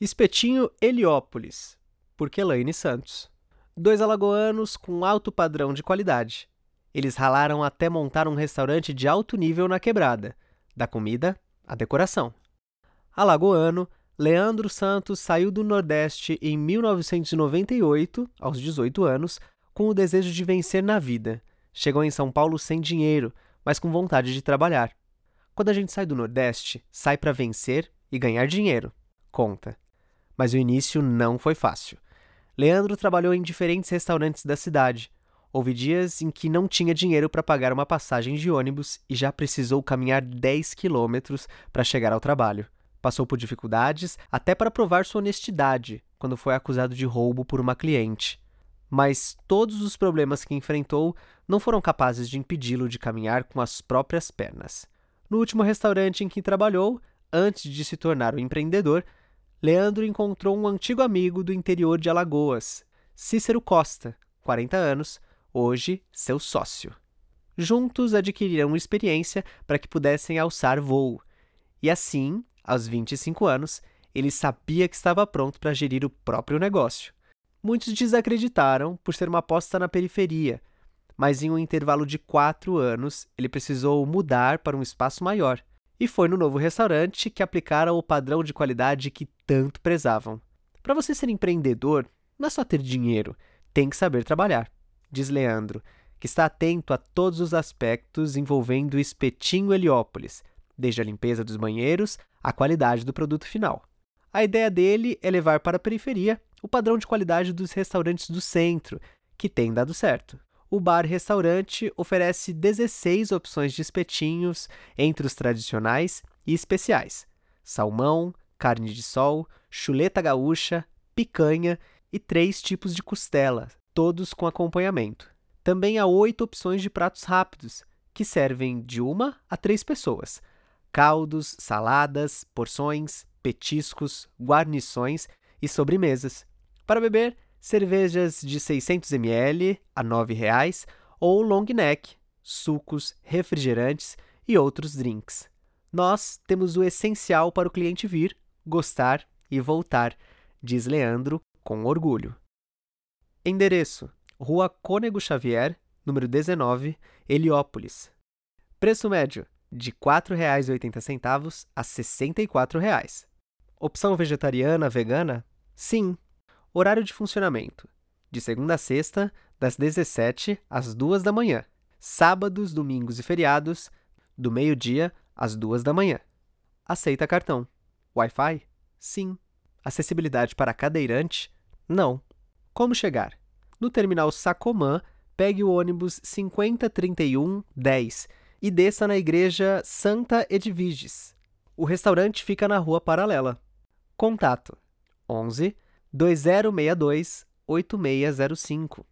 Espetinho Heliópolis, por Kelaine Santos. Dois alagoanos com alto padrão de qualidade. Eles ralaram até montar um restaurante de alto nível na quebrada, da comida à decoração. Alagoano, Leandro Santos saiu do Nordeste em 1998, aos 18 anos, com o desejo de vencer na vida. Chegou em São Paulo sem dinheiro, mas com vontade de trabalhar. Quando a gente sai do Nordeste, sai para vencer e ganhar dinheiro. Conta mas o início não foi fácil. Leandro trabalhou em diferentes restaurantes da cidade. Houve dias em que não tinha dinheiro para pagar uma passagem de ônibus e já precisou caminhar 10 quilômetros para chegar ao trabalho. Passou por dificuldades até para provar sua honestidade quando foi acusado de roubo por uma cliente. Mas todos os problemas que enfrentou não foram capazes de impedi-lo de caminhar com as próprias pernas. No último restaurante em que trabalhou, antes de se tornar um empreendedor, Leandro encontrou um antigo amigo do interior de Alagoas, Cícero Costa, 40 anos, hoje seu sócio. Juntos adquiriram experiência para que pudessem alçar voo. E assim, aos 25 anos, ele sabia que estava pronto para gerir o próprio negócio. Muitos desacreditaram por ser uma aposta na periferia, mas em um intervalo de quatro anos ele precisou mudar para um espaço maior e foi no novo restaurante que aplicaram o padrão de qualidade que tanto prezavam. Para você ser empreendedor, não é só ter dinheiro, tem que saber trabalhar, diz Leandro, que está atento a todos os aspectos envolvendo o espetinho Heliópolis, desde a limpeza dos banheiros à qualidade do produto final. A ideia dele é levar para a periferia o padrão de qualidade dos restaurantes do centro, que tem dado certo o bar-restaurante oferece 16 opções de espetinhos entre os tradicionais e especiais: salmão, carne de sol, chuleta gaúcha, picanha e três tipos de costela, todos com acompanhamento. Também há oito opções de pratos rápidos, que servem de uma a três pessoas: caldos, saladas, porções, petiscos, guarnições e sobremesas. Para beber, cervejas de 600 ml a R$ 9,00 ou long neck, sucos, refrigerantes e outros drinks. Nós temos o essencial para o cliente vir, gostar e voltar, diz Leandro com orgulho. Endereço: Rua Cônego Xavier, número 19, Heliópolis. Preço médio: de R$ 4,80 a R$ 64,00. Opção vegetariana, vegana? Sim, Horário de funcionamento: de segunda a sexta, das 17 às 2 da manhã. Sábados, domingos e feriados, do meio-dia às 2 da manhã. Aceita cartão. Wi-Fi? Sim. Acessibilidade para cadeirante? Não. Como chegar? No terminal Sacomã, pegue o ônibus 503110 e desça na igreja Santa Edviges. O restaurante fica na rua paralela. Contato: 11 2062 8605.